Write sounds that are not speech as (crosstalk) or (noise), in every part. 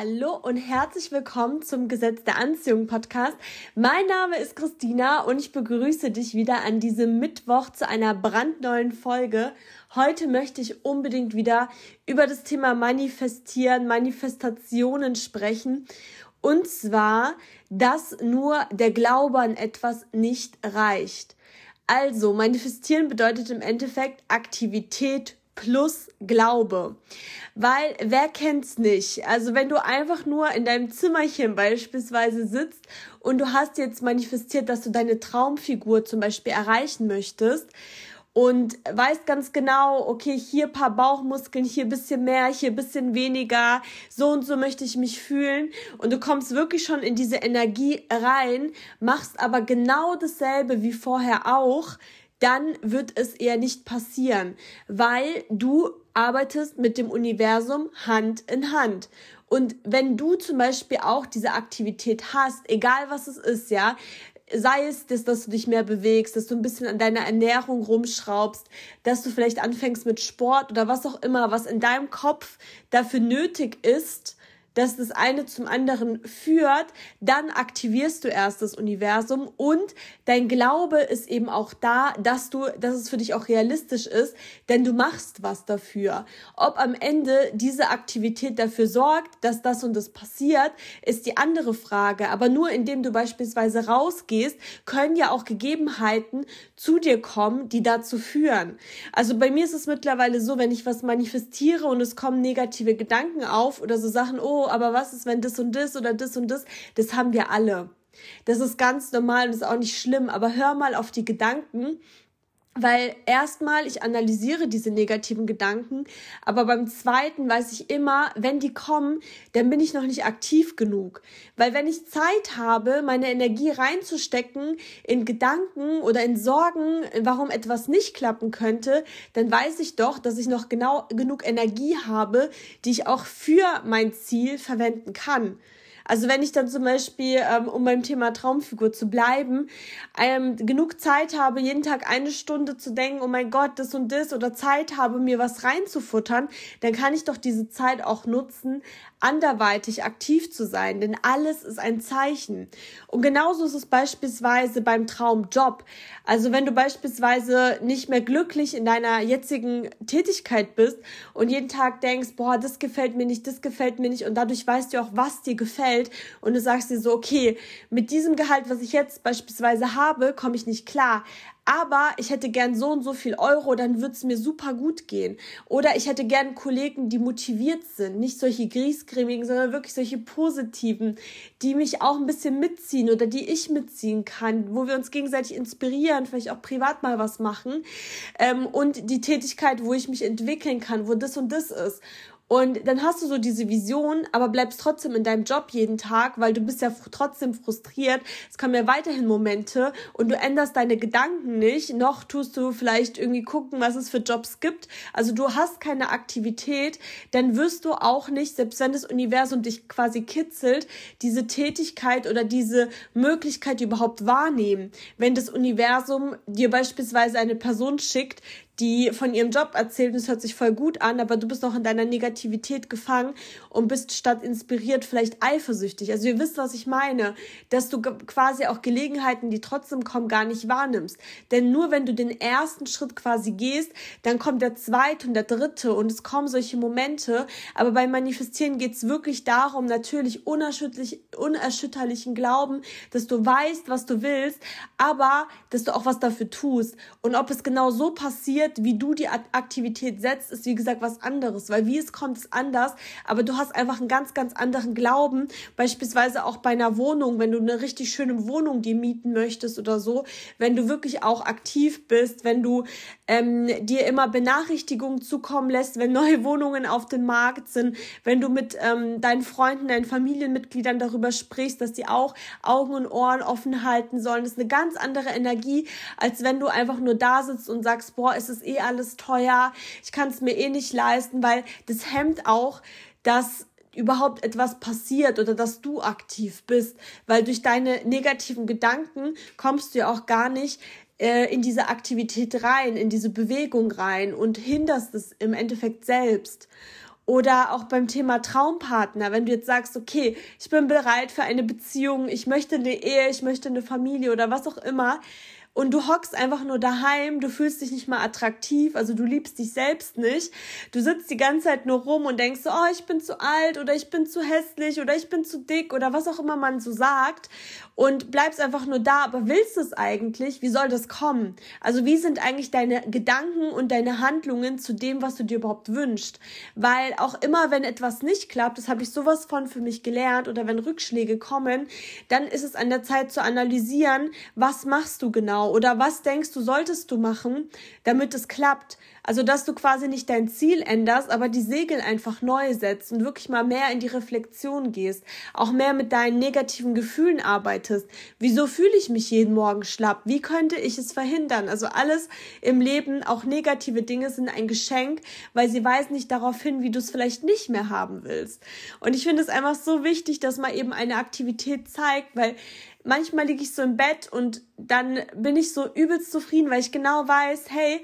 Hallo und herzlich willkommen zum Gesetz der Anziehung Podcast. Mein Name ist Christina und ich begrüße dich wieder an diesem Mittwoch zu einer brandneuen Folge. Heute möchte ich unbedingt wieder über das Thema Manifestieren, Manifestationen sprechen. Und zwar, dass nur der Glaube an etwas nicht reicht. Also, manifestieren bedeutet im Endeffekt Aktivität plus Glaube. Weil wer kennt's nicht? Also wenn du einfach nur in deinem Zimmerchen beispielsweise sitzt und du hast jetzt manifestiert, dass du deine Traumfigur zum Beispiel erreichen möchtest und weißt ganz genau, okay, hier paar Bauchmuskeln, hier bisschen mehr, hier bisschen weniger, so und so möchte ich mich fühlen und du kommst wirklich schon in diese Energie rein, machst aber genau dasselbe wie vorher auch, dann wird es eher nicht passieren, weil du arbeitest mit dem Universum Hand in Hand. Und wenn du zum Beispiel auch diese Aktivität hast, egal was es ist, ja, sei es, dass, dass du dich mehr bewegst, dass du ein bisschen an deiner Ernährung rumschraubst, dass du vielleicht anfängst mit Sport oder was auch immer, was in deinem Kopf dafür nötig ist, dass das eine zum anderen führt, dann aktivierst du erst das Universum und dein Glaube ist eben auch da, dass du, dass es für dich auch realistisch ist, denn du machst was dafür. Ob am Ende diese Aktivität dafür sorgt, dass das und das passiert, ist die andere Frage. Aber nur indem du beispielsweise rausgehst, können ja auch Gegebenheiten zu dir kommen, die dazu führen. Also bei mir ist es mittlerweile so, wenn ich was manifestiere und es kommen negative Gedanken auf oder so Sachen, oh, aber was ist, wenn das und das oder das und das? Das haben wir alle. Das ist ganz normal und ist auch nicht schlimm, aber hör mal auf die Gedanken, weil erstmal ich analysiere diese negativen Gedanken, aber beim zweiten weiß ich immer, wenn die kommen, dann bin ich noch nicht aktiv genug. Weil wenn ich Zeit habe, meine Energie reinzustecken in Gedanken oder in Sorgen, warum etwas nicht klappen könnte, dann weiß ich doch, dass ich noch genau genug Energie habe, die ich auch für mein Ziel verwenden kann. Also wenn ich dann zum Beispiel, ähm, um beim Thema Traumfigur zu bleiben, ähm, genug Zeit habe, jeden Tag eine Stunde zu denken, oh mein Gott, das und das, oder Zeit habe, mir was reinzufuttern, dann kann ich doch diese Zeit auch nutzen, anderweitig aktiv zu sein, denn alles ist ein Zeichen. Und genauso ist es beispielsweise beim Traumjob. Also wenn du beispielsweise nicht mehr glücklich in deiner jetzigen Tätigkeit bist und jeden Tag denkst, boah, das gefällt mir nicht, das gefällt mir nicht und dadurch weißt du auch, was dir gefällt und du sagst dir so, okay, mit diesem Gehalt, was ich jetzt beispielsweise habe, komme ich nicht klar aber ich hätte gern so und so viel Euro, dann würde es mir super gut gehen. Oder ich hätte gern Kollegen, die motiviert sind, nicht solche griesgrämigen, sondern wirklich solche positiven, die mich auch ein bisschen mitziehen oder die ich mitziehen kann, wo wir uns gegenseitig inspirieren, vielleicht auch privat mal was machen. Ähm, und die Tätigkeit, wo ich mich entwickeln kann, wo das und das ist. Und dann hast du so diese Vision, aber bleibst trotzdem in deinem Job jeden Tag, weil du bist ja trotzdem frustriert. Es kommen ja weiterhin Momente und du änderst deine Gedanken nicht, noch tust du vielleicht irgendwie gucken, was es für Jobs gibt. Also du hast keine Aktivität, dann wirst du auch nicht, selbst wenn das Universum dich quasi kitzelt, diese Tätigkeit oder diese Möglichkeit überhaupt wahrnehmen. Wenn das Universum dir beispielsweise eine Person schickt, die von ihrem Job erzählt und es hört sich voll gut an, aber du bist noch in deiner Negativität gefangen und bist statt inspiriert vielleicht eifersüchtig. Also ihr wisst, was ich meine, dass du quasi auch Gelegenheiten, die trotzdem kommen, gar nicht wahrnimmst. Denn nur wenn du den ersten Schritt quasi gehst, dann kommt der zweite und der dritte und es kommen solche Momente. Aber beim Manifestieren geht es wirklich darum, natürlich unerschütterlich, unerschütterlichen Glauben, dass du weißt, was du willst, aber dass du auch was dafür tust. Und ob es genau so passiert, passiert, wie du die Aktivität setzt, ist wie gesagt was anderes, weil wie es kommt, ist anders, aber du hast einfach einen ganz, ganz anderen Glauben, beispielsweise auch bei einer Wohnung, wenn du eine richtig schöne Wohnung dir mieten möchtest oder so, wenn du wirklich auch aktiv bist, wenn du ähm, dir immer Benachrichtigungen zukommen lässt, wenn neue (laughs) Wohnungen auf dem Markt sind, wenn du mit ähm, deinen Freunden, deinen Familienmitgliedern darüber sprichst, dass die auch Augen und Ohren offen halten sollen, das ist eine ganz andere Energie, als wenn du einfach nur da sitzt und sagst, boah, es ist ist eh alles teuer, ich kann es mir eh nicht leisten, weil das hemmt auch, dass überhaupt etwas passiert oder dass du aktiv bist, weil durch deine negativen Gedanken kommst du ja auch gar nicht äh, in diese Aktivität rein, in diese Bewegung rein und hinderst es im Endeffekt selbst. Oder auch beim Thema Traumpartner, wenn du jetzt sagst, okay, ich bin bereit für eine Beziehung, ich möchte eine Ehe, ich möchte eine Familie oder was auch immer, und du hockst einfach nur daheim, du fühlst dich nicht mal attraktiv, also du liebst dich selbst nicht. Du sitzt die ganze Zeit nur rum und denkst, oh, ich bin zu alt oder ich bin zu hässlich oder ich bin zu dick oder was auch immer man so sagt und bleibst einfach nur da, aber willst du es eigentlich? Wie soll das kommen? Also wie sind eigentlich deine Gedanken und deine Handlungen zu dem, was du dir überhaupt wünschst? Weil auch immer, wenn etwas nicht klappt, das habe ich sowas von für mich gelernt oder wenn Rückschläge kommen, dann ist es an der Zeit zu analysieren, was machst du genau? Oder was denkst du, solltest du machen, damit es klappt? Also, dass du quasi nicht dein Ziel änderst, aber die Segel einfach neu setzt und wirklich mal mehr in die Reflexion gehst, auch mehr mit deinen negativen Gefühlen arbeitest. Wieso fühle ich mich jeden Morgen schlapp? Wie könnte ich es verhindern? Also alles im Leben, auch negative Dinge sind ein Geschenk, weil sie weisen nicht darauf hin, wie du es vielleicht nicht mehr haben willst. Und ich finde es einfach so wichtig, dass man eben eine Aktivität zeigt, weil manchmal liege ich so im Bett und dann bin ich so übelst zufrieden, weil ich genau weiß, hey,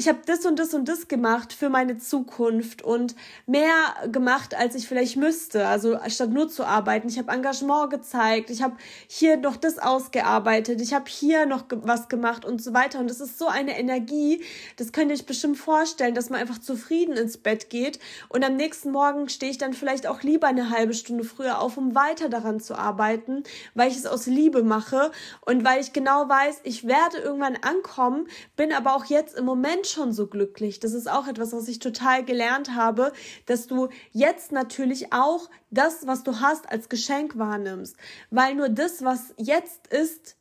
ich habe das und das und das gemacht für meine Zukunft und mehr gemacht, als ich vielleicht müsste. Also statt nur zu arbeiten, ich habe Engagement gezeigt, ich habe hier noch das ausgearbeitet, ich habe hier noch was gemacht und so weiter. Und das ist so eine Energie, das könnt ihr euch bestimmt vorstellen, dass man einfach zufrieden ins Bett geht und am nächsten Morgen stehe ich dann vielleicht auch lieber eine halbe Stunde früher auf, um weiter daran zu arbeiten, weil ich es aus Liebe mache und weil ich genau weiß, ich werde irgendwann ankommen, bin aber auch jetzt im Moment schon so glücklich. Das ist auch etwas, was ich total gelernt habe, dass du jetzt natürlich auch das, was du hast, als Geschenk wahrnimmst. Weil nur das, was jetzt ist,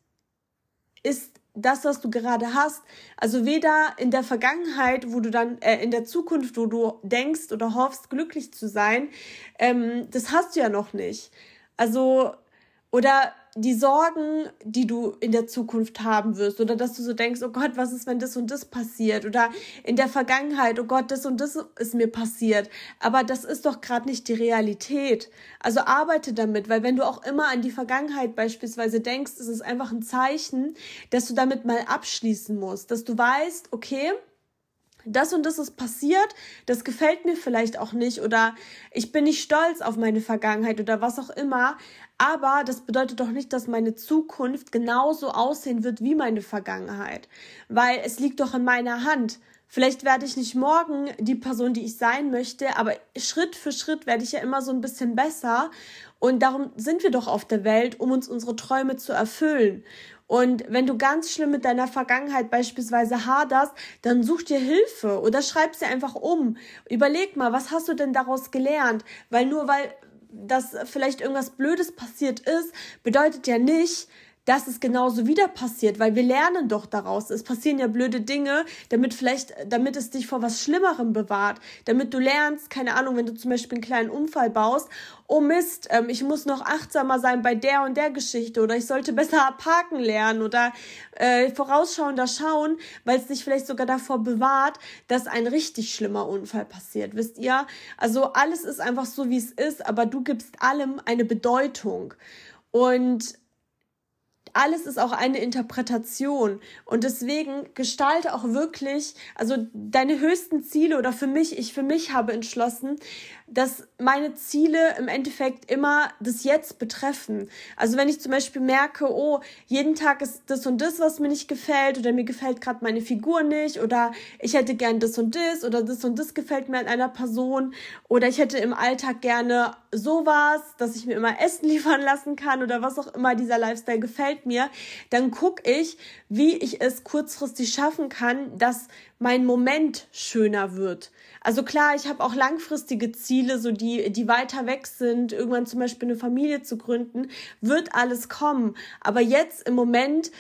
ist das, was du gerade hast. Also weder in der Vergangenheit, wo du dann, äh, in der Zukunft, wo du denkst oder hoffst, glücklich zu sein, ähm, das hast du ja noch nicht. Also, oder die Sorgen, die du in der Zukunft haben wirst, oder dass du so denkst, oh Gott, was ist, wenn das und das passiert, oder in der Vergangenheit, oh Gott, das und das ist mir passiert. Aber das ist doch gerade nicht die Realität. Also arbeite damit, weil wenn du auch immer an die Vergangenheit beispielsweise denkst, ist es einfach ein Zeichen, dass du damit mal abschließen musst, dass du weißt, okay, das und das ist passiert, das gefällt mir vielleicht auch nicht oder ich bin nicht stolz auf meine Vergangenheit oder was auch immer, aber das bedeutet doch nicht, dass meine Zukunft genauso aussehen wird wie meine Vergangenheit, weil es liegt doch in meiner Hand. Vielleicht werde ich nicht morgen die Person, die ich sein möchte, aber Schritt für Schritt werde ich ja immer so ein bisschen besser. Und darum sind wir doch auf der Welt, um uns unsere Träume zu erfüllen. Und wenn du ganz schlimm mit deiner Vergangenheit beispielsweise haderst, dann such dir Hilfe oder schreib sie einfach um. Überleg mal, was hast du denn daraus gelernt? Weil nur weil dass vielleicht irgendwas Blödes passiert ist, bedeutet ja nicht, dass es genauso wieder passiert, weil wir lernen doch daraus. Es passieren ja blöde Dinge, damit vielleicht, damit es dich vor was Schlimmerem bewahrt, damit du lernst, keine Ahnung, wenn du zum Beispiel einen kleinen Unfall baust, oh Mist, ähm, ich muss noch achtsamer sein bei der und der Geschichte oder ich sollte besser (laughs) parken lernen oder äh, vorausschauender schauen, weil es dich vielleicht sogar davor bewahrt, dass ein richtig schlimmer Unfall passiert, wisst ihr? Also alles ist einfach so, wie es ist, aber du gibst allem eine Bedeutung. Und alles ist auch eine Interpretation. Und deswegen gestalte auch wirklich, also deine höchsten Ziele oder für mich, ich für mich habe entschlossen, dass meine Ziele im Endeffekt immer das Jetzt betreffen. Also wenn ich zum Beispiel merke, oh, jeden Tag ist das und das, was mir nicht gefällt oder mir gefällt gerade meine Figur nicht oder ich hätte gern das und das oder das und das gefällt mir an einer Person oder ich hätte im Alltag gerne sowas, dass ich mir immer Essen (laughs) liefern lassen kann oder was auch immer dieser Lifestyle gefällt mir, dann gucke ich, wie ich es kurzfristig schaffen kann, dass mein Moment schöner wird. Also klar, ich habe auch langfristige Ziele, so die, die weiter weg sind, irgendwann zum Beispiel eine Familie zu gründen, wird alles kommen. Aber jetzt im Moment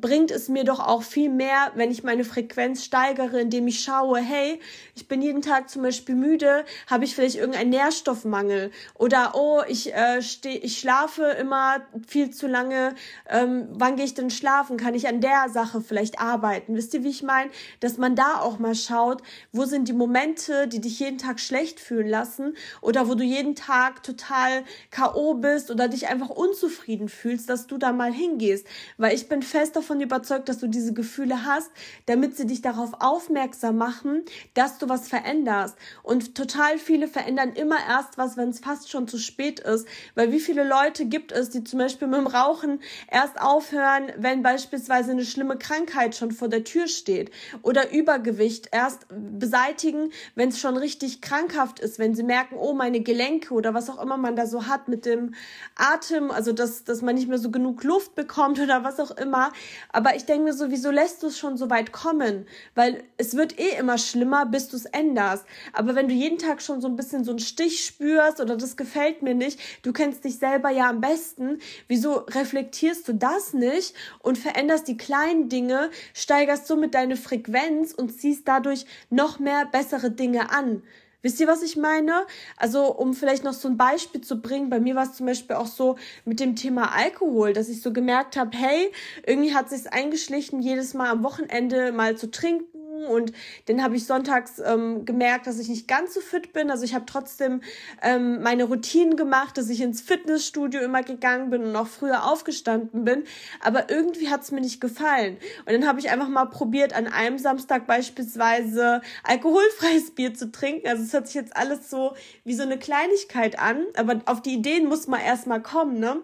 bringt es mir doch auch viel mehr, wenn ich meine Frequenz steigere, indem ich schaue, hey, ich bin jeden Tag zum Beispiel müde, habe ich vielleicht irgendeinen Nährstoffmangel oder oh, ich äh, steh, ich schlafe immer viel zu lange, ähm, wann gehe ich denn schlafen? Kann ich an der Sache vielleicht arbeiten? Wisst ihr, wie ich meine? Dass man da auch mal schaut, wo sind die Momente, die dich jeden Tag schlecht fühlen lassen oder wo du jeden Tag total KO bist oder dich einfach unzufrieden fühlst, dass du da mal hingehst, weil ich bin fest davon überzeugt, dass du diese Gefühle hast, damit sie dich darauf aufmerksam machen, dass du was veränderst. Und total viele verändern immer erst was, wenn es fast schon zu spät ist. Weil wie viele Leute gibt es, die zum Beispiel mit dem Rauchen erst aufhören, wenn beispielsweise eine schlimme Krankheit schon vor der Tür steht oder Übergewicht erst beseitigen, wenn es schon richtig krankhaft ist, wenn sie merken, oh, meine Gelenke oder was auch immer man da so hat mit dem Atem, also dass, dass man nicht mehr so genug Luft bekommt (laughs) oder was auch immer. Aber ich denke mir so, wieso lässt du es schon so weit kommen? Weil es wird eh immer schlimmer, bis du es änderst. Aber wenn du jeden Tag schon so ein bisschen so einen Stich spürst oder das gefällt mir nicht, du kennst dich selber ja am besten, wieso reflektierst du das nicht und veränderst die kleinen Dinge, steigerst somit deine Frequenz und ziehst dadurch noch mehr bessere Dinge an? Wisst ihr, was ich meine? Also, um vielleicht noch so ein Beispiel zu bringen, bei mir war es zum Beispiel auch so mit dem Thema Alkohol, dass ich so gemerkt habe, hey, irgendwie hat sich eingeschlichen, jedes Mal am Wochenende mal zu trinken und dann habe ich sonntags ähm, gemerkt, dass ich nicht ganz so fit bin. Also ich habe trotzdem ähm, meine Routinen gemacht, dass ich ins Fitnessstudio immer gegangen bin und auch früher aufgestanden bin. Aber irgendwie hat es mir nicht gefallen. Und dann habe ich einfach mal probiert, an einem Samstag beispielsweise alkoholfreies (laughs) Bier zu trinken. Also es hört sich jetzt alles so wie so eine Kleinigkeit an, aber auf die Ideen muss man erstmal kommen, ne?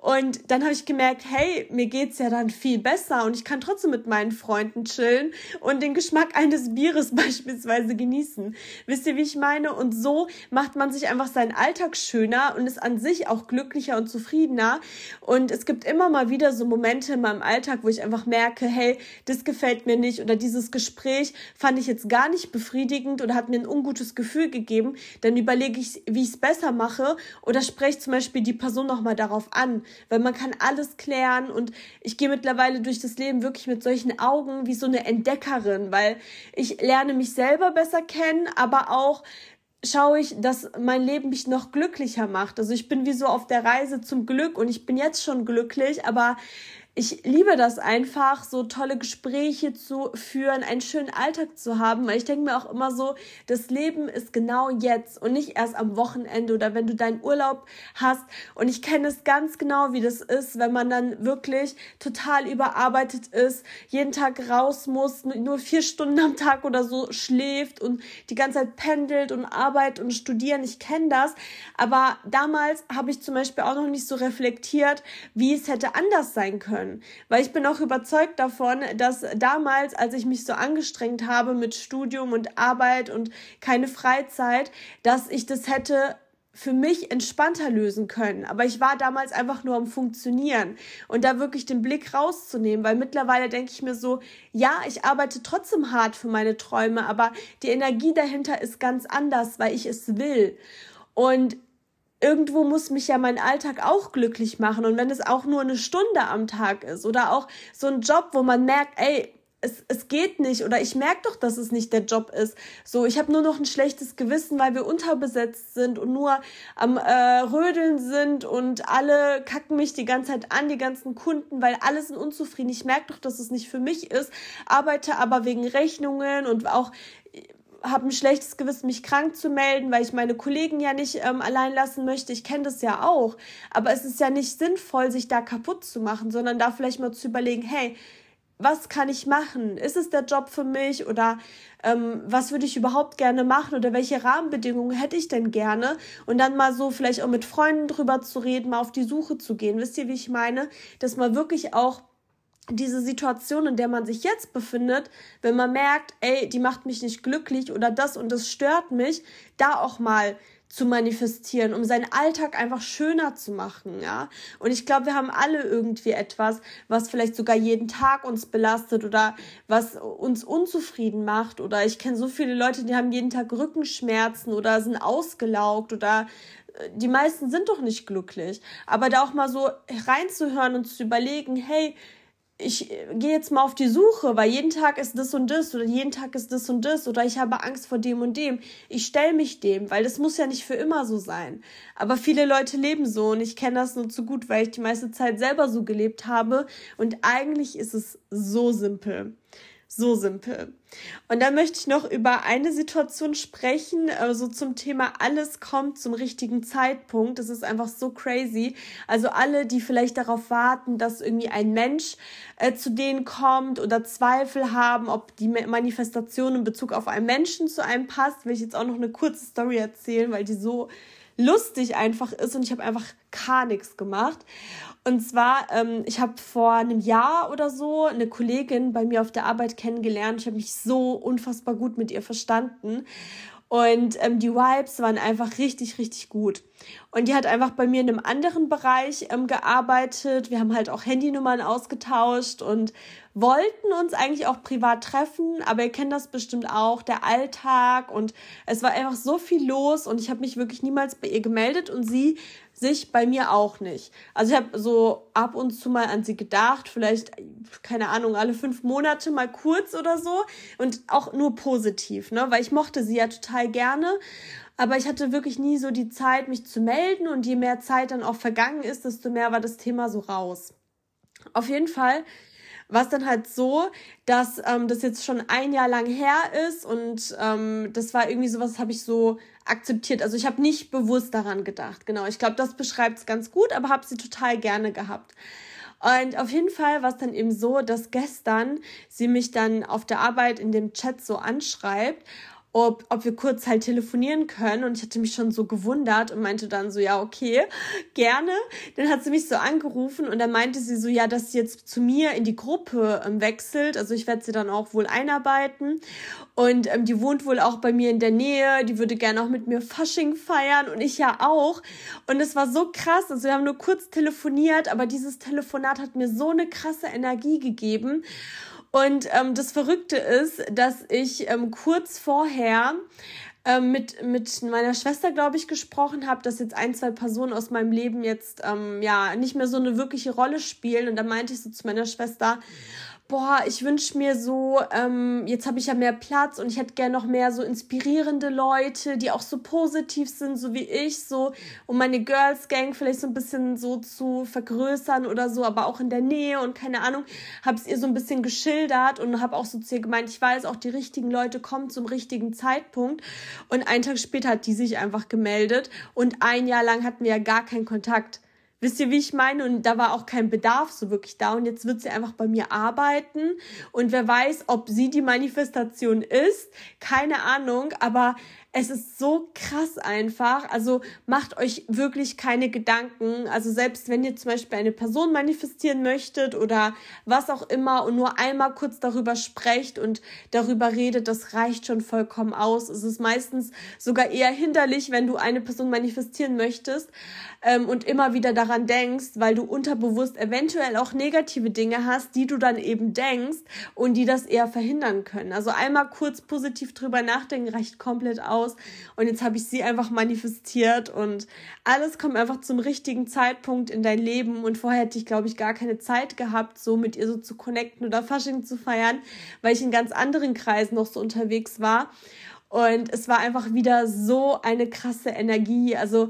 Und dann habe ich gemerkt, hey, mir geht's ja dann viel besser und ich kann trotzdem mit meinen Freunden chillen und den Geschmack eines Bieres (laughs) beispielsweise genießen. Wisst ihr, wie ich meine? Und so macht man sich einfach seinen Alltag schöner und ist an sich auch glücklicher und zufriedener. Und es gibt immer mal wieder so Momente in meinem Alltag, wo ich einfach merke, hey, das gefällt mir nicht oder dieses Gespräch fand ich jetzt gar nicht befriedigend oder hat mir ein ungutes Gefühl gegeben. Dann überlege ich, wie ich es besser mache oder spreche zum Beispiel die Person nochmal darauf an weil man kann alles klären und ich gehe mittlerweile durch das Leben wirklich mit solchen Augen wie so eine Entdeckerin, weil ich lerne mich selber besser kennen, aber auch schaue ich, dass mein Leben mich noch glücklicher macht. Also ich bin wie so auf der Reise zum Glück und ich bin jetzt schon glücklich, aber ich liebe das einfach, so tolle Gespräche zu führen, einen schönen Alltag zu haben, weil ich denke mir auch immer so, das Leben ist genau jetzt und nicht erst am Wochenende oder wenn du deinen Urlaub hast. Und ich kenne es ganz genau, wie das ist, wenn man dann wirklich total überarbeitet ist, jeden Tag raus muss, nur vier Stunden am Tag oder so schläft und die ganze Zeit pendelt und arbeitet und studieren. Ich kenne das. Aber damals habe ich zum Beispiel auch noch nicht so reflektiert, wie es hätte anders sein können können. Weil ich bin auch überzeugt davon, dass damals, als ich mich so angestrengt habe mit Studium und Arbeit und keine Freizeit, dass ich das hätte für mich entspannter lösen können. Aber ich war damals einfach nur am Funktionieren und da wirklich den Blick rauszunehmen, weil mittlerweile denke ich mir so, ja, ich arbeite trotzdem hart für meine Träume, aber die Energie dahinter ist ganz anders, weil ich es will. Und irgendwo muss mich ja mein Alltag auch glücklich machen. Und wenn es auch nur eine Stunde am Tag ist oder auch so ein Job, wo man merkt, ey, es, es geht nicht oder ich merke doch, dass es nicht der Job ist. So, ich habe nur noch ein schlechtes Gewissen, weil wir unterbesetzt sind und nur am äh, Rödeln sind und alle kacken mich die ganze Zeit an, die ganzen Kunden, weil alle sind unzufrieden. Ich merke doch, dass es nicht für mich ist, arbeite aber wegen Rechnungen und auch habe ein schlechtes Gewissen, mich krank zu melden, weil ich meine Kollegen ja nicht ähm, allein lassen möchte. Ich kenne das ja auch. Aber es ist ja nicht sinnvoll, sich da kaputt zu machen, sondern da vielleicht mal zu überlegen, hey, was kann ich machen? Ist es der Job für mich oder ähm, was würde ich überhaupt gerne machen oder welche Rahmenbedingungen hätte ich denn gerne? Und dann mal so vielleicht auch mit Freunden drüber zu reden, mal auf die Suche zu gehen. Wisst ihr, wie ich meine? Dass man wirklich auch diese Situation, in der man sich jetzt befindet, wenn man merkt, ey, die macht mich nicht glücklich oder das und das stört mich, da auch mal zu manifestieren, um seinen Alltag einfach schöner zu machen, ja. Und ich glaube, wir haben alle irgendwie etwas, was vielleicht sogar jeden Tag uns belastet oder was uns unzufrieden macht. Oder ich kenne so viele Leute, die haben jeden Tag Rückenschmerzen oder sind ausgelaugt oder äh, die meisten sind doch nicht glücklich. Aber da auch mal so reinzuhören und zu überlegen, hey, ich gehe jetzt mal auf die Suche, weil jeden Tag ist das und das oder jeden Tag ist das und das oder ich habe Angst vor dem und dem. Ich stelle mich dem, weil das muss ja nicht für immer so sein. Aber viele Leute leben so und ich kenne das nur zu gut, weil ich die meiste Zeit selber so gelebt habe und eigentlich ist es so simpel. So simpel. Und dann möchte ich noch über eine Situation sprechen, also zum Thema alles kommt zum richtigen Zeitpunkt. Das ist einfach so crazy. Also alle, die vielleicht darauf warten, dass irgendwie ein Mensch äh, zu denen kommt oder Zweifel haben, ob die Manifestation in Bezug auf einen Menschen zu einem passt, will ich jetzt auch noch eine kurze Story erzählen, weil die so lustig einfach ist und ich habe einfach gar nichts gemacht. Und zwar, ähm, ich habe vor einem Jahr oder so eine Kollegin bei mir auf der Arbeit kennengelernt. Ich habe mich so unfassbar gut mit ihr verstanden. Und ähm, die Vibes waren einfach richtig, richtig gut. Und die hat einfach bei mir in einem anderen Bereich ähm, gearbeitet. Wir haben halt auch Handynummern ausgetauscht und wollten uns eigentlich auch privat treffen, aber ihr kennt das bestimmt auch, der Alltag und es war einfach so viel los und ich habe mich wirklich niemals bei ihr gemeldet und sie sich bei mir auch nicht. Also ich habe so ab und zu mal an sie gedacht, vielleicht, keine Ahnung, alle fünf Monate mal kurz oder so und auch nur positiv, ne? Weil ich mochte sie ja total gerne. Aber ich hatte wirklich nie so die Zeit, mich zu melden und je mehr Zeit dann auch vergangen ist, desto mehr war das Thema so raus. Auf jeden Fall war es dann halt so, dass ähm, das jetzt schon ein Jahr lang her ist und ähm, das war irgendwie sowas, habe ich so akzeptiert. Also ich habe nicht bewusst daran gedacht. Genau, ich glaube, das beschreibt es ganz gut, aber habe sie total gerne gehabt. Und auf jeden Fall war es dann eben so, dass gestern sie mich dann auf der Arbeit in dem Chat so anschreibt ob, ob wir kurz halt telefonieren können. Und ich hatte mich schon so gewundert und meinte dann so, ja, okay, gerne. Dann hat sie mich so angerufen und dann meinte sie so, ja, dass sie jetzt zu mir in die Gruppe ähm, wechselt. Also ich werde sie dann auch wohl einarbeiten. Und ähm, die wohnt wohl auch bei mir in der Nähe. Die würde gerne auch mit mir Fasching feiern und ich ja auch. Und es war so krass. Also wir haben nur kurz telefoniert, aber dieses Telefonat hat mir so eine krasse Energie gegeben. Und ähm, das Verrückte ist, dass ich ähm, kurz vorher ähm, mit, mit meiner Schwester, glaube ich, gesprochen habe, dass jetzt ein, zwei Personen aus meinem Leben jetzt ähm, ja nicht mehr so eine wirkliche Rolle spielen. Und da meinte ich so zu meiner Schwester, boah, ich wünsche mir so, ähm, jetzt habe ich ja mehr Platz und ich hätte gerne noch mehr so inspirierende Leute, die auch so positiv sind, so wie ich, so, um meine Girls Gang vielleicht so ein bisschen so zu vergrößern oder so, aber auch in der Nähe und keine Ahnung, habe es ihr so ein bisschen geschildert und habe auch so zu ihr gemeint, ich weiß, auch die richtigen Leute kommen zum richtigen Zeitpunkt und einen Tag später hat die sich einfach gemeldet und ein Jahr lang hatten wir ja gar keinen Kontakt. Wisst ihr, wie ich meine? Und da war auch kein Bedarf so wirklich da. Und jetzt wird sie einfach bei mir arbeiten. Und wer weiß, ob sie die Manifestation ist. Keine Ahnung. Aber es ist so krass einfach. Also macht euch wirklich keine Gedanken. Also selbst wenn ihr zum Beispiel eine Person manifestieren möchtet oder was auch immer und nur einmal kurz darüber sprecht und darüber redet, das reicht schon vollkommen aus. Es ist meistens sogar eher hinderlich, wenn du eine Person manifestieren möchtest ähm, und immer wieder daran denkst, weil du unterbewusst eventuell auch negative Dinge hast, die du dann eben denkst und die das eher verhindern können. Also einmal kurz positiv drüber nachdenken reicht komplett aus aus. Und jetzt habe ich sie einfach manifestiert und alles kommt einfach zum richtigen Zeitpunkt in dein Leben. Und vorher hätte ich, glaube ich, gar keine Zeit gehabt, so mit ihr so zu connecten oder Fasching zu feiern, weil ich in ganz anderen Kreisen noch so unterwegs war. Und es war einfach wieder so eine krasse Energie. Also,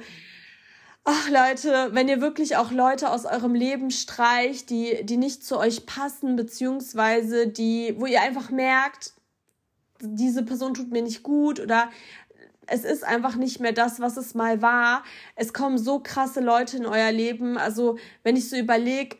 ach Leute, wenn ihr wirklich auch Leute aus eurem Leben streicht, die, die nicht zu euch passen, beziehungsweise die, wo ihr einfach merkt, diese Person tut mir nicht gut oder es ist einfach nicht mehr das, was es mal war. Es kommen so krasse Leute in euer Leben. Also, wenn ich so überlege,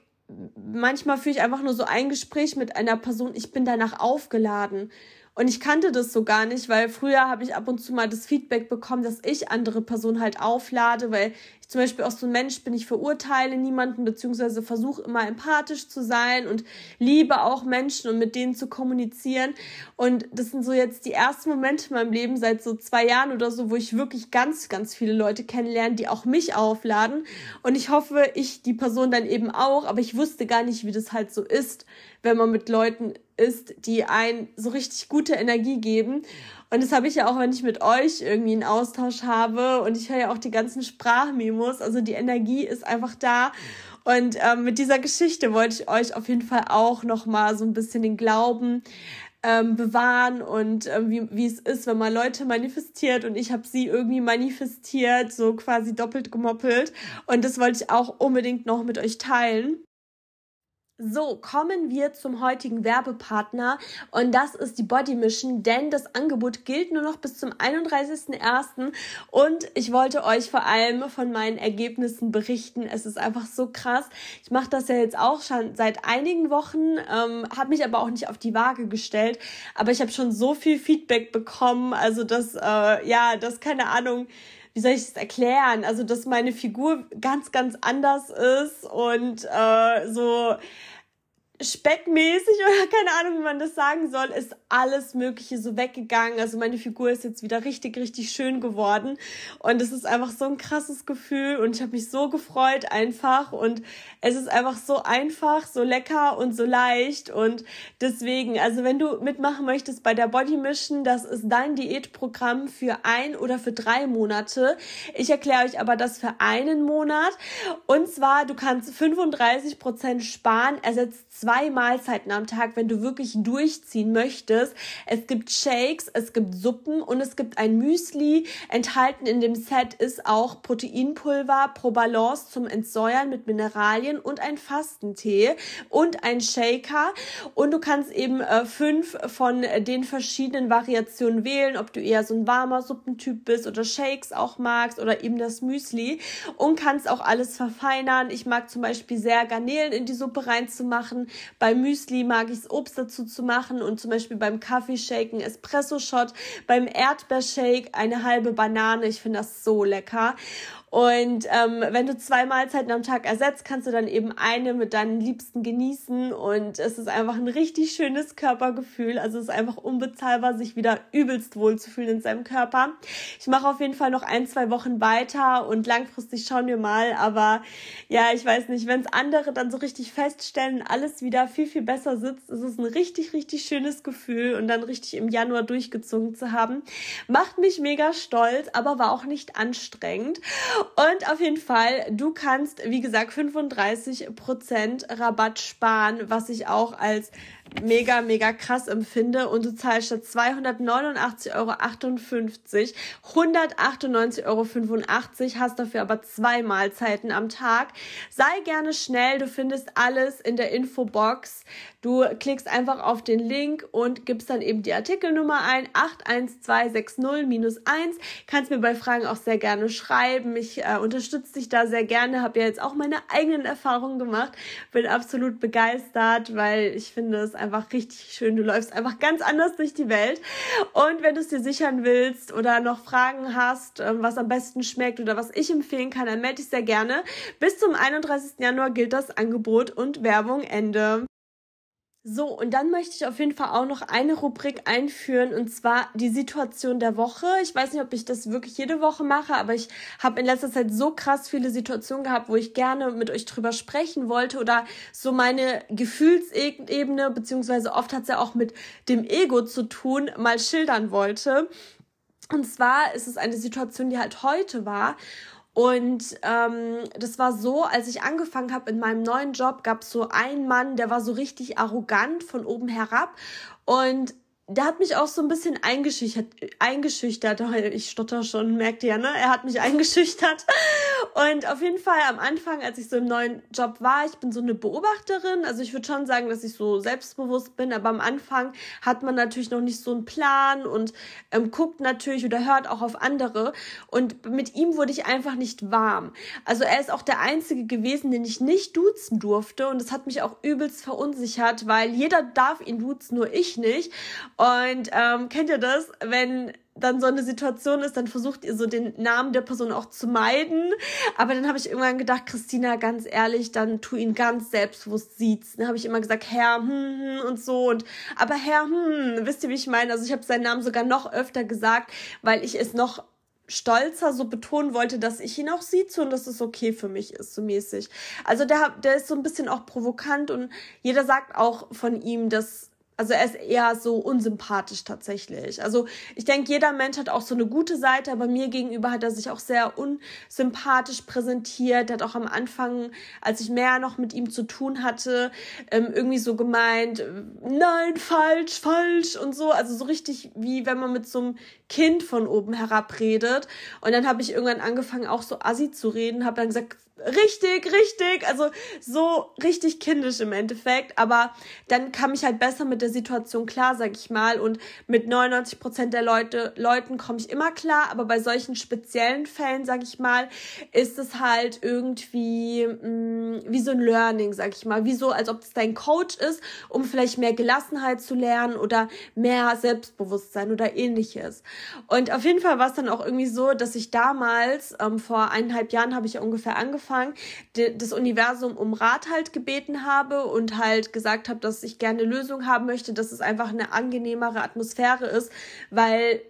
manchmal führe ich einfach nur so ein Gespräch mit einer Person, ich bin danach aufgeladen. Und ich kannte das so gar nicht, weil früher habe ich ab und zu mal das Feedback bekommen, dass ich andere Personen halt auflade, weil zum Beispiel auch so ein Mensch bin, ich verurteile niemanden, beziehungsweise versuche immer empathisch zu sein und liebe auch Menschen und mit denen zu kommunizieren. Und das sind so jetzt die ersten Momente in meinem Leben seit so zwei Jahren oder so, wo ich wirklich ganz, ganz viele Leute kennenlerne, die auch mich aufladen. Und ich hoffe, ich die Person dann eben auch, aber ich wusste gar nicht, wie das halt so ist, wenn man mit Leuten ist, die ein so richtig gute Energie geben. Und das habe ich ja auch, wenn ich mit euch irgendwie einen Austausch habe und ich höre ja auch die ganzen Sprachmemos. Also die Energie ist einfach da. Und ähm, mit dieser Geschichte wollte ich euch auf jeden Fall auch nochmal so ein bisschen den Glauben ähm, bewahren und ähm, wie, wie es ist, wenn man Leute manifestiert und ich habe sie irgendwie manifestiert, so quasi doppelt gemoppelt und das wollte ich auch unbedingt noch mit euch teilen. So, kommen wir zum heutigen Werbepartner und das ist die Body Mission, denn das Angebot gilt nur noch bis zum 31.01. und ich wollte euch vor allem von meinen Ergebnissen berichten. Es ist einfach so krass. Ich mache das ja jetzt auch schon seit einigen Wochen, ähm, habe mich aber auch nicht auf die Waage gestellt, aber ich habe schon so viel Feedback bekommen, also das, äh, ja, das keine Ahnung, wie soll ich es erklären? Also, dass meine Figur ganz, ganz anders ist und äh, so speckmäßig (laughs) oder keine Ahnung, wie man das sagen soll, ist alles Mögliche so weggegangen. Also meine Figur ist jetzt wieder richtig, richtig schön geworden. Und es ist einfach so ein krasses Gefühl und ich habe mich so gefreut einfach. Und es ist einfach so einfach, so lecker und so leicht. Und deswegen, also wenn du mitmachen möchtest bei der Body Mission, das ist dein Diätprogramm für ein oder für drei Monate. Ich erkläre euch aber das für einen Monat. Und zwar, du kannst 35 Prozent sparen, ersetzt zwei Mahlzeiten am Tag, wenn du wirklich durchziehen möchtest. Es gibt Shakes, es gibt Suppen und es gibt ein Müsli. Enthalten in dem Set ist auch Proteinpulver Pro Balance zum Entsäuern mit Mineralien und ein Fastentee und ein Shaker. Und du kannst eben äh, fünf von den verschiedenen Variationen wählen, ob du eher so ein warmer Suppentyp bist oder Shakes auch magst oder eben das Müsli und kannst auch alles verfeinern. Ich mag zum Beispiel sehr Garnelen in die Suppe reinzumachen. Beim Müsli mag ich es Obst dazu zu machen und zum Beispiel beim Kaffeeshake ein Espresso-Shot, beim Erdbeershake eine halbe Banane. Ich finde das so lecker. Und ähm, wenn du zwei Mahlzeiten am Tag ersetzt, kannst du dann eben eine mit deinen Liebsten genießen. Und es ist einfach ein richtig schönes Körpergefühl. Also es ist einfach unbezahlbar, sich wieder übelst wohl zu fühlen in seinem Körper. Ich mache auf jeden Fall noch ein, zwei Wochen weiter und langfristig schauen wir mal. Aber ja, ich weiß nicht, wenn es andere dann so richtig feststellen, alles wieder viel, viel besser sitzt, ist es ein richtig, richtig schönes Gefühl und dann richtig im Januar durchgezogen zu haben. Macht mich mega stolz, aber war auch nicht anstrengend. Und auf jeden Fall, du kannst, wie gesagt, 35% Rabatt sparen, was ich auch als mega, mega krass empfinde und du zahlst statt 289,58 Euro 198,85 Euro, hast dafür aber zwei Mahlzeiten am Tag. Sei gerne schnell, du findest alles in der Infobox. Du klickst einfach auf den Link und gibst dann eben die Artikelnummer ein, 81260-1. Kannst mir bei Fragen auch sehr gerne schreiben. Ich äh, unterstütze dich da sehr gerne, habe ja jetzt auch meine eigenen Erfahrungen gemacht, bin absolut begeistert, weil ich finde es einfach richtig schön. Du läufst einfach ganz anders durch die Welt. Und wenn du es dir sichern willst oder noch Fragen hast, ähm, was am besten schmeckt oder was ich empfehlen kann, dann melde dich sehr gerne. Bis zum 31. Januar gilt das Angebot und Werbung Ende. So, und dann möchte ich auf jeden Fall auch noch eine Rubrik einführen, und zwar die Situation der Woche. Ich weiß nicht, ob ich das wirklich jede Woche mache, aber ich habe in letzter Zeit so krass viele Situationen gehabt, wo ich gerne mit euch drüber sprechen wollte oder so meine Gefühlsebene, beziehungsweise oft hat es ja auch mit dem Ego zu tun, mal schildern wollte. Und zwar ist es eine Situation, die halt heute war. Und ähm, das war so, als ich angefangen habe in meinem neuen Job, gab es so einen Mann, der war so richtig arrogant von oben herab. Und der hat mich auch so ein bisschen eingeschüchtert, eingeschüchtert. (laughs) Ich stotter schon, merkt ihr, ne? Er hat mich (laughs) eingeschüchtert. Und auf jeden Fall am Anfang, als ich so im neuen Job war, ich bin so eine Beobachterin. Also ich würde schon sagen, dass ich so selbstbewusst bin, aber am Anfang hat man natürlich noch nicht so einen Plan und ähm, guckt natürlich oder hört auch auf andere. Und mit ihm wurde ich einfach nicht warm. Also er ist auch der Einzige gewesen, den ich nicht duzen durfte. Und das hat mich auch übelst verunsichert, weil jeder darf ihn duzen, nur ich nicht. Und ähm, kennt ihr das, wenn dann so eine Situation ist, dann versucht ihr so den Namen der Person auch zu meiden. Aber dann habe ich irgendwann gedacht, Christina, ganz ehrlich, dann tu ihn ganz selbstbewusst siezen. Dann habe ich immer gesagt, Herr, hm, hm, und so. Und aber Herr, hm, wisst ihr, wie ich meine? Also ich habe seinen Namen sogar noch öfter gesagt, weil ich es noch stolzer so betonen wollte, dass ich ihn auch sieze und dass es okay für mich ist, so mäßig. Also der, der ist so ein bisschen auch provokant und jeder sagt auch von ihm, dass also er ist eher so unsympathisch tatsächlich. Also ich denke, jeder Mensch hat auch so eine gute Seite, aber mir gegenüber hat er sich auch sehr unsympathisch präsentiert. Er hat auch am Anfang, als ich mehr noch mit ihm zu tun hatte, ähm, irgendwie so gemeint, nein, falsch, falsch und so. Also so richtig wie wenn man mit so einem Kind von oben herab redet. Und dann habe ich irgendwann angefangen, auch so assi zu reden, habe dann gesagt, Richtig, richtig. Also so richtig kindisch im Endeffekt. Aber dann kam ich halt besser mit der Situation klar, sag ich mal. Und mit 99 Prozent der Leute, Leuten komme ich immer klar. Aber bei solchen speziellen Fällen, sag ich mal, ist es halt irgendwie mh, mm, wie so ein Learning, sag ich mal. Wie so, als ob es dein Coach ist, um vielleicht mehr Gelassenheit zu lernen oder mehr Selbstbewusstsein oder ähnliches. Und auf jeden Fall war es dann auch irgendwie so, dass ich damals, ähm, vor eineinhalb Jahren habe ich ja ungefähr angefangen, Anfang das Universum um Rat halt gebeten habe und halt gesagt habe, dass ich gerne Lösung haben möchte, dass es einfach eine angenehmere Atmosphäre ist, weil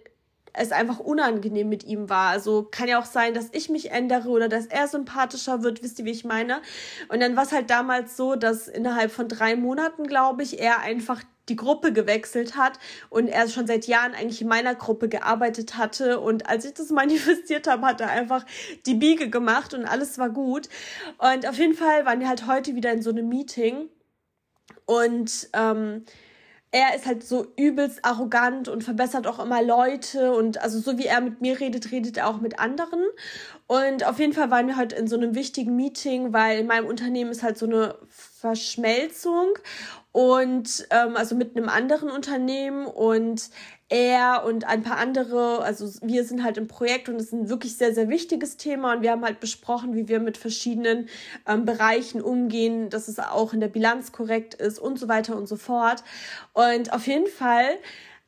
es einfach unangenehm mit ihm war. Also kann ja auch sein, dass ich mich ändere oder dass er sympathischer wird, wisst ihr, wie ich meine? Und dann war es halt damals so, dass innerhalb von drei Monaten, glaube ich, er einfach die Gruppe gewechselt hat und er schon seit Jahren eigentlich in meiner Gruppe gearbeitet hatte. Und als ich das (laughs) manifestiert habe, hat er einfach die Biege gemacht und alles war gut. Und auf jeden Fall waren wir halt heute wieder in so einem Meeting und ähm, er ist halt so übelst arrogant und verbessert auch immer Leute und also so wie er mit mir redet, redet er auch mit anderen. Und auf jeden Fall waren wir heute in so einem wichtigen Meeting, weil in meinem Unternehmen ist halt so eine Verschmelzung und ähm, also mit einem anderen Unternehmen und er und ein paar andere, also wir sind halt im Projekt und es ist ein wirklich sehr, sehr wichtiges Thema und wir haben halt besprochen, wie wir mit verschiedenen ähm, Bereichen umgehen, dass es auch in der Bilanz korrekt ist und so weiter und so fort. Und auf jeden Fall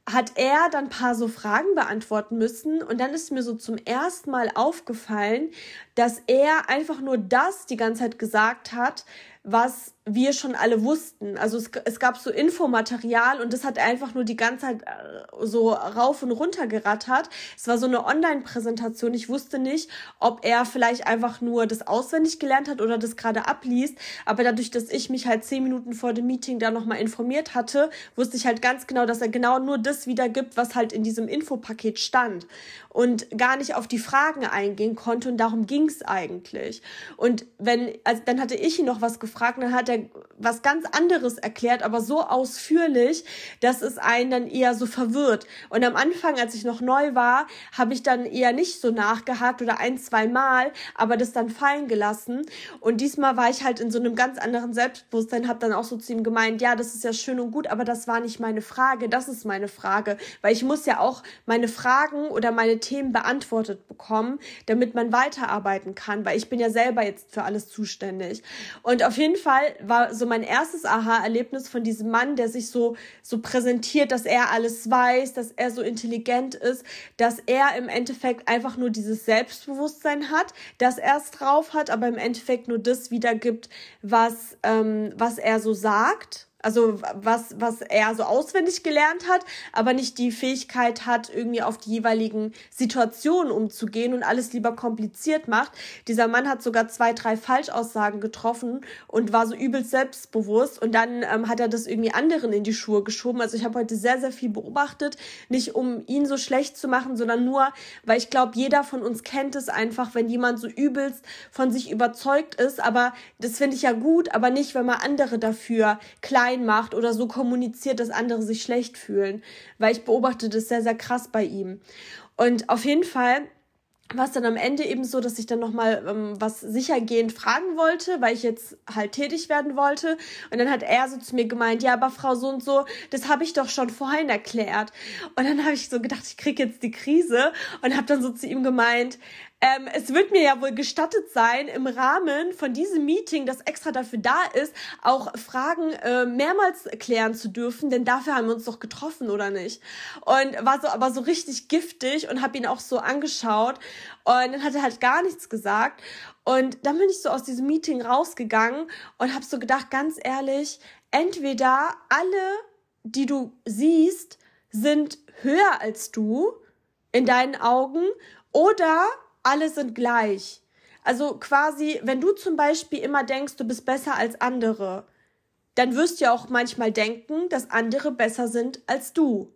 hat er dann paar so Fragen beantworten müssen und dann ist mir so zum ersten Mal aufgefallen, dass er einfach nur das die ganze Zeit gesagt hat, was wir schon alle wussten. Also es, es gab so Infomaterial und das hat einfach nur die ganze Zeit äh, so rauf und runter gerattert. Es war so eine Online-Präsentation. Ich wusste nicht, ob er vielleicht einfach nur das auswendig gelernt hat oder das gerade abliest. Aber dadurch, dass ich mich halt zehn Minuten vor dem Meeting da nochmal informiert hatte, wusste ich halt ganz genau, dass er genau nur das wiedergibt, was halt in diesem Infopaket stand. Und gar nicht auf die Fragen eingehen konnte und darum ging es eigentlich. Und wenn, also dann hatte ich ihn noch was gefragt, und dann hat er was ganz anderes erklärt, aber so ausführlich, dass es einen dann eher so verwirrt. Und am Anfang, als ich noch neu war, habe ich dann eher nicht so nachgehakt oder ein, zwei Mal, aber das dann fallen gelassen. Und diesmal war ich halt in so einem ganz anderen Selbstbewusstsein, habe dann auch so zu ihm gemeint, ja, das ist ja schön und gut, aber das war nicht meine Frage, das ist meine Frage, weil ich muss ja auch meine Fragen oder meine Themen beantwortet bekommen, damit man weiterarbeiten kann, weil ich bin ja selber jetzt für alles zuständig. Und auf jeden Fall war so mein erstes Aha-Erlebnis von diesem Mann, der sich so, so präsentiert, dass er alles weiß, dass er so intelligent ist, dass er im Endeffekt einfach nur dieses Selbstbewusstsein hat, dass er es drauf hat, aber im Endeffekt nur das wiedergibt, was, ähm, was er so sagt also was, was er so auswendig gelernt hat, aber nicht die Fähigkeit hat, irgendwie auf die jeweiligen Situationen umzugehen und alles lieber kompliziert macht. Dieser Mann hat sogar zwei, drei Falschaussagen getroffen und war so übelst selbstbewusst und dann ähm, hat er das irgendwie anderen in die Schuhe geschoben. Also ich habe heute sehr, sehr viel beobachtet, nicht um ihn so schlecht zu machen, sondern nur, weil ich glaube, jeder von uns kennt es einfach, wenn jemand so übelst von sich überzeugt ist, aber das finde ich ja gut, aber nicht, wenn man andere dafür klein klein macht oder so kommuniziert, dass andere sich schlecht fühlen, weil ich beobachte das sehr, sehr krass bei ihm. Und auf jeden Fall war es dann am Ende eben so, dass ich dann nochmal ähm, was sichergehend fragen wollte, weil ich jetzt halt tätig werden wollte. Und dann hat er so zu mir gemeint, ja, aber Frau so und so, das habe ich doch schon vorhin erklärt. Und dann habe ich so gedacht, ich kriege jetzt die Krise und habe dann so zu ihm gemeint, ähm, es wird mir ja wohl gestattet sein, im Rahmen von diesem Meeting, das extra dafür da ist, auch Fragen äh, mehrmals klären zu dürfen, denn dafür haben wir uns doch getroffen, oder nicht? Und war so aber so richtig giftig und habe ihn auch so angeschaut und dann hat er halt gar nichts gesagt. Und dann bin ich so aus diesem Meeting rausgegangen und habe so gedacht, ganz ehrlich, entweder alle, die du siehst, sind höher als du in deinen Augen oder alle sind gleich. Also quasi, wenn du zum Beispiel immer denkst, du bist besser als andere, dann wirst du ja auch manchmal denken, dass andere besser sind als du.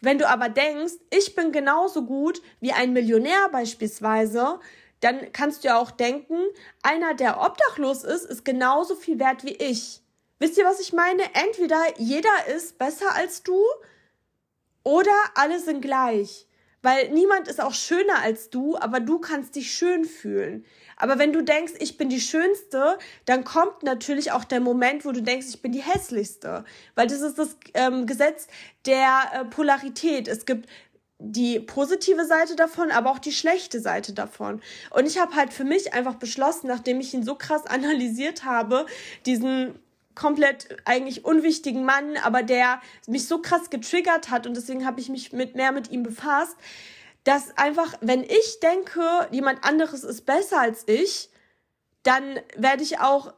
Wenn du aber denkst, ich bin genauso gut wie ein Millionär beispielsweise, dann kannst du ja auch denken, einer, der obdachlos ist, ist genauso viel wert wie ich. Wisst ihr, was ich meine? Entweder jeder ist besser als du oder alle sind gleich. Weil niemand ist auch schöner als du, aber du kannst dich schön fühlen. Aber wenn du denkst, ich bin die Schönste, dann kommt natürlich auch der Moment, wo du denkst, ich bin die Hässlichste. Weil das ist das ähm, Gesetz der äh, Polarität. Es gibt die positive Seite davon, aber auch die schlechte Seite davon. Und ich habe halt für mich einfach beschlossen, nachdem ich ihn so krass analysiert habe, diesen komplett eigentlich unwichtigen Mann, aber der mich so krass getriggert hat und deswegen habe ich mich mit mehr mit ihm befasst, dass einfach, wenn ich denke, jemand anderes ist besser als ich, dann werde ich auch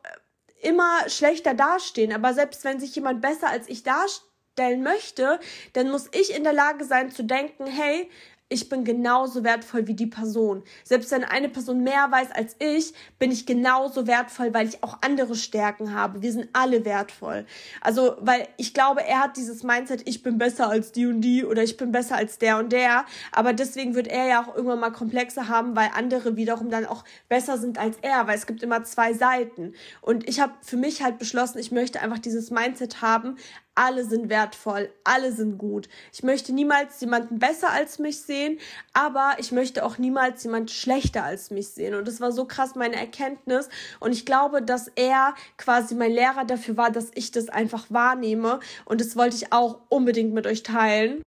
immer schlechter dastehen. Aber selbst wenn sich jemand besser als ich darstellen möchte, dann muss ich in der Lage sein zu denken, hey, ich bin genauso wertvoll wie die Person. Selbst wenn eine Person mehr weiß als ich, bin ich genauso wertvoll, weil ich auch andere Stärken habe. Wir sind alle wertvoll. Also, weil ich glaube, er hat dieses Mindset, ich bin besser als die und die oder ich bin besser als der und der. Aber deswegen wird er ja auch irgendwann mal Komplexe haben, weil andere wiederum dann auch besser sind als er, weil es gibt immer zwei Seiten. Und ich habe für mich halt beschlossen, ich möchte einfach dieses Mindset haben, alle sind wertvoll, alle sind gut. Ich möchte niemals jemanden besser als mich sehen, aber ich möchte auch niemals jemand schlechter als mich sehen. Und das war so krass meine Erkenntnis. Und ich glaube, dass er quasi mein Lehrer dafür war, dass ich das einfach wahrnehme. Und das wollte ich auch unbedingt mit euch teilen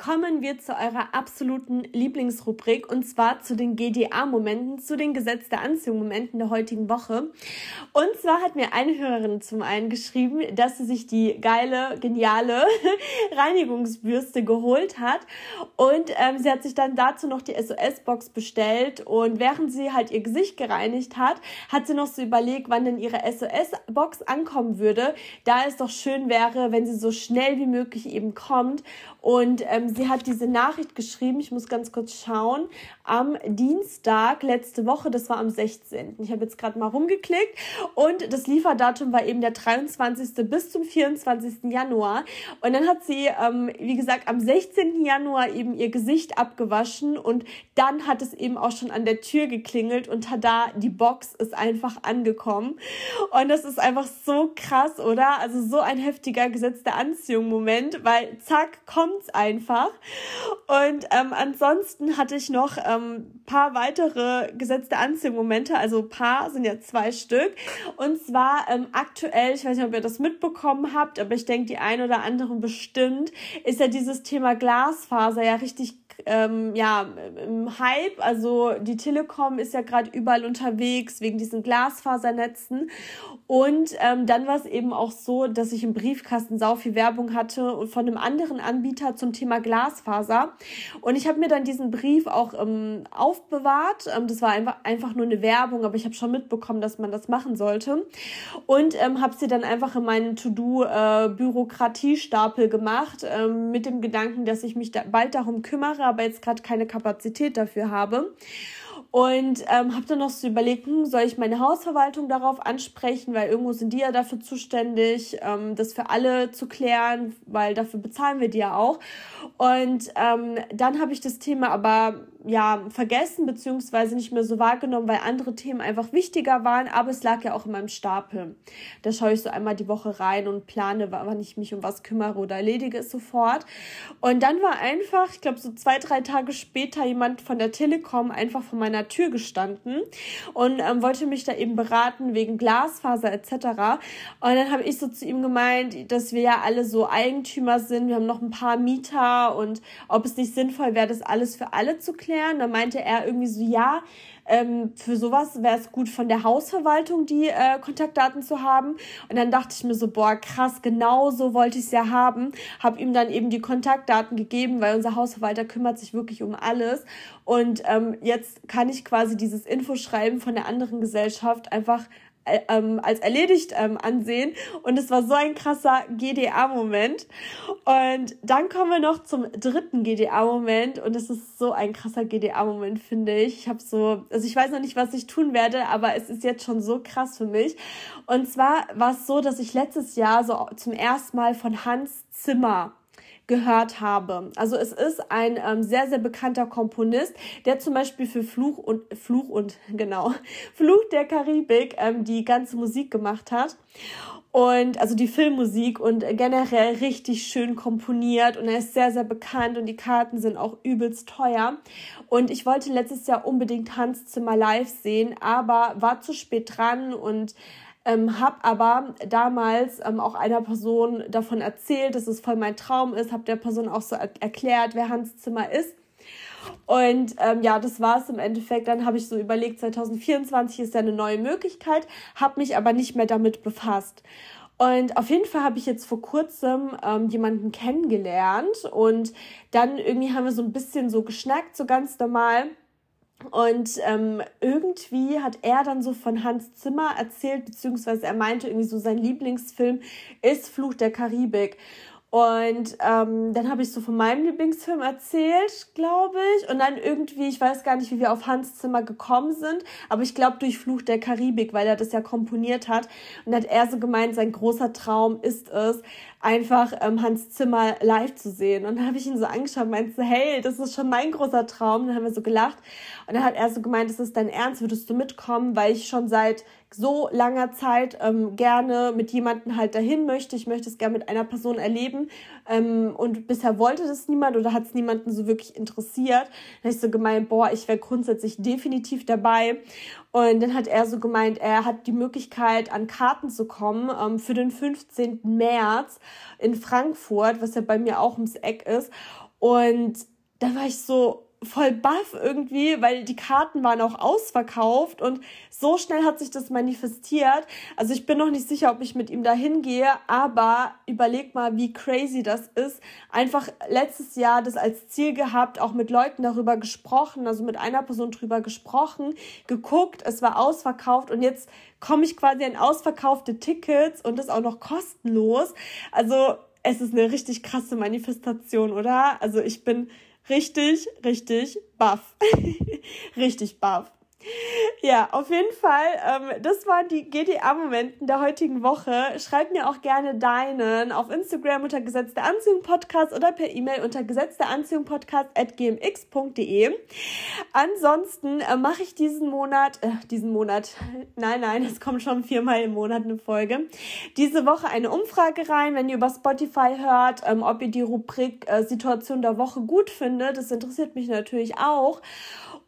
kommen wir zu eurer absoluten Lieblingsrubrik und zwar zu den GDA-Momenten, zu den Gesetz der Anziehung-Momenten der heutigen Woche. Und zwar hat mir eine Hörerin zum einen geschrieben, dass sie sich die geile, geniale (laughs) Reinigungsbürste geholt hat. Und ähm, sie hat sich dann dazu noch die SOS-Box bestellt. Und während sie halt ihr Gesicht gereinigt hat, hat sie noch so überlegt, wann denn ihre SOS-Box ankommen würde, da es doch schön wäre, wenn sie so schnell wie möglich eben kommt. Und ähm, sie hat diese Nachricht geschrieben, ich muss ganz kurz schauen, am Dienstag letzte Woche, das war am 16. Ich habe jetzt gerade mal rumgeklickt und das Lieferdatum war eben der 23. bis zum 24. Januar. Und dann hat sie, ähm, wie gesagt, am 16. Januar eben ihr Gesicht abgewaschen und dann hat es eben auch schon an der Tür geklingelt und tada, die Box ist einfach angekommen. Und das ist einfach so krass, oder? Also so ein heftiger Gesetz der Anziehung-Moment, weil zack, kommt's einfach. Und ähm, ansonsten hatte ich noch ähm, paar weitere gesetzte Anziehungsmomente, also paar sind ja zwei Stück. Und zwar ähm, aktuell, ich weiß nicht, ob ihr das mitbekommen habt, aber ich denke, die ein oder anderen bestimmt, ist ja dieses Thema Glasfaser ja richtig ähm, ja, im Hype. Also die Telekom ist ja gerade überall unterwegs wegen diesen Glasfasernetzen. Und ähm, dann war es eben auch so, dass ich im Briefkasten sau viel Werbung hatte von einem anderen Anbieter zum Thema Glasfaser. Und ich habe mir dann diesen Brief auch ähm, aufbewahrt. Ähm, das war einfach, einfach nur eine Werbung, aber ich habe schon mitbekommen, dass man das machen sollte. Und ähm, habe sie dann einfach in meinen To-Do-Bürokratiestapel äh, gemacht, ähm, mit dem Gedanken, dass ich mich da bald darum kümmere, aber jetzt gerade keine Kapazität dafür habe. Und ähm, habe dann noch so überlegt, hm, soll ich meine Hausverwaltung darauf ansprechen, weil irgendwo sind die ja dafür zuständig, ähm, das für alle zu klären, weil dafür bezahlen wir die ja auch. Und ähm, dann habe ich das Thema aber ja vergessen beziehungsweise nicht mehr so wahrgenommen, weil andere Themen einfach wichtiger waren, aber es lag ja auch in meinem Stapel. Da schaue ich so einmal die Woche rein und plane, wann ich mich um was kümmere oder erledige es sofort. Und dann war einfach, ich glaube so zwei, drei Tage später jemand von der Telekom einfach vor meiner Tür gestanden und ähm, wollte mich da eben beraten wegen Glasfaser etc. Und dann habe ich so zu ihm gemeint, dass wir ja alle so Eigentümer sind, wir haben noch ein paar Mieter und ob es nicht sinnvoll wäre, das alles für alle zu klären klären. Da meinte er irgendwie so, ja, ähm, für sowas wäre es gut von der Hausverwaltung die äh, Kontaktdaten zu haben. Und dann dachte ich mir so, boah, krass, genau so wollte ich es ja haben. Hab ihm dann eben die Kontaktdaten gegeben, weil unser Hausverwalter kümmert sich wirklich um alles. Und ähm, jetzt kann ich quasi dieses Infoschreiben von der anderen Gesellschaft einfach ähm, als erledigt ähm, ansehen. Und es war so ein krasser GDA-Moment. Und dann kommen wir noch zum dritten GDA-Moment. Und es ist so ein krasser GDA-Moment, finde ich. Ich habe so, also ich weiß noch nicht, was ich tun werde, aber es ist jetzt schon so krass für mich. Und zwar war es so, dass ich letztes Jahr so zum ersten Mal von Hans Zimmer gehört habe. Also es ist ein ähm, sehr, sehr bekannter Komponist, der zum Beispiel für Fluch und Fluch und (laughs) genau Fluch der Karibik ähm, die ganze Musik gemacht hat. Und also die Filmmusik und generell richtig schön komponiert und er ist sehr, sehr bekannt und die Karten sind auch übelst teuer. Und ich wollte letztes Jahr unbedingt Hans Zimmer live sehen, aber war zu spät dran und ähm, habe aber damals ähm, auch einer Person davon erzählt, dass es voll mein Traum ist, habe der Person auch so er erklärt, wer Hans Zimmer ist. Und ähm, ja, das war es im Endeffekt. Dann habe ich so überlegt, 2024 ist ja eine neue Möglichkeit, habe mich aber nicht mehr damit befasst. Und auf jeden Fall habe ich jetzt vor kurzem ähm, jemanden kennengelernt und dann irgendwie haben wir so ein bisschen so geschnackt, so ganz normal. Und ähm, irgendwie hat er dann so von Hans Zimmer erzählt, beziehungsweise er meinte irgendwie so, sein Lieblingsfilm ist Fluch der Karibik. Und ähm, dann habe ich so von meinem Lieblingsfilm erzählt, glaube ich. Und dann irgendwie, ich weiß gar nicht, wie wir auf Hans Zimmer gekommen sind, aber ich glaube durch Fluch der Karibik, weil er das ja komponiert hat. Und hat er so gemeint, sein großer Traum ist es, einfach ähm, Hans Zimmer live zu sehen. Und dann habe ich ihn so angeschaut und meinte hey, das ist schon mein großer Traum. Dann haben wir so gelacht. Und dann hat er so gemeint, ist das dein Ernst? Würdest du mitkommen? Weil ich schon seit so langer Zeit ähm, gerne mit jemandem halt dahin möchte. Ich möchte es gerne mit einer Person erleben. Ähm, und bisher wollte das niemand oder hat es niemanden so wirklich interessiert. Dann habe ich so gemeint, boah, ich wäre grundsätzlich definitiv dabei. Und dann hat er so gemeint, er hat die Möglichkeit, an Karten zu kommen ähm, für den 15. März in Frankfurt, was ja bei mir auch ums Eck ist. Und da war ich so, voll baff irgendwie, weil die Karten waren auch ausverkauft und so schnell hat sich das manifestiert. Also ich bin noch nicht sicher, ob ich mit ihm dahin gehe, aber überleg mal, wie crazy das ist. Einfach letztes Jahr das als Ziel gehabt, auch mit Leuten darüber gesprochen, also mit einer Person drüber gesprochen, geguckt, es war ausverkauft und jetzt komme ich quasi an ausverkaufte Tickets und das auch noch kostenlos. Also es ist eine richtig krasse Manifestation, oder? Also ich bin richtig, richtig baff. (laughs) richtig baff. Ja, auf jeden Fall, ähm, das waren die GDA-Momenten der heutigen Woche. Schreib mir auch gerne deinen auf Instagram unter Gesetz der Anziehung Podcast oder per E-Mail unter Gesetz der Anziehung Podcast at gmx.de. Ansonsten äh, mache ich diesen Monat, äh, diesen Monat, nein, nein, es kommt schon viermal im Monat eine Folge, diese Woche eine Umfrage rein, wenn ihr über Spotify hört, ähm, ob ihr die Rubrik äh, Situation der Woche gut findet. Das interessiert mich natürlich auch.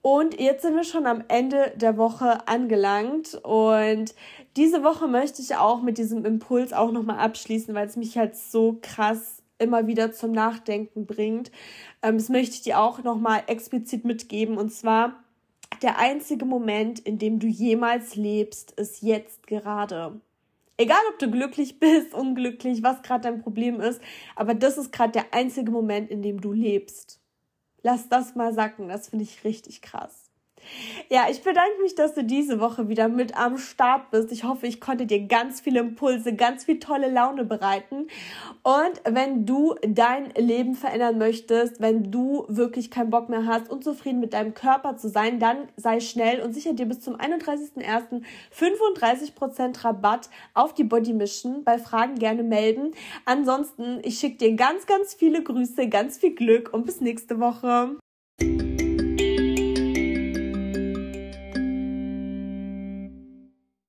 Und jetzt sind wir schon am Ende der Woche angelangt und diese Woche möchte ich auch mit diesem Impuls auch nochmal abschließen, weil es mich halt so krass immer wieder zum Nachdenken bringt. Ähm, das möchte ich dir auch nochmal explizit mitgeben und zwar der einzige Moment, in dem du jemals lebst, ist jetzt gerade. Egal, ob du glücklich (laughs) bist, unglücklich, was gerade dein Problem ist, aber das ist gerade der einzige Moment, in dem du lebst. Lass das mal sacken, das finde ich richtig krass. Ja, ich bedanke mich, dass du diese Woche wieder mit am Start bist. Ich hoffe, ich konnte dir ganz viele Impulse, ganz viel tolle Laune bereiten. Und wenn du dein Leben verändern möchtest, wenn du wirklich keinen Bock mehr hast, unzufrieden mit deinem Körper zu sein, dann sei schnell und sicher dir bis zum 31.01. 35% Rabatt auf die Body Mission. Bei Fragen gerne melden. Ansonsten, ich schicke dir ganz, ganz viele Grüße, ganz viel Glück und bis nächste Woche.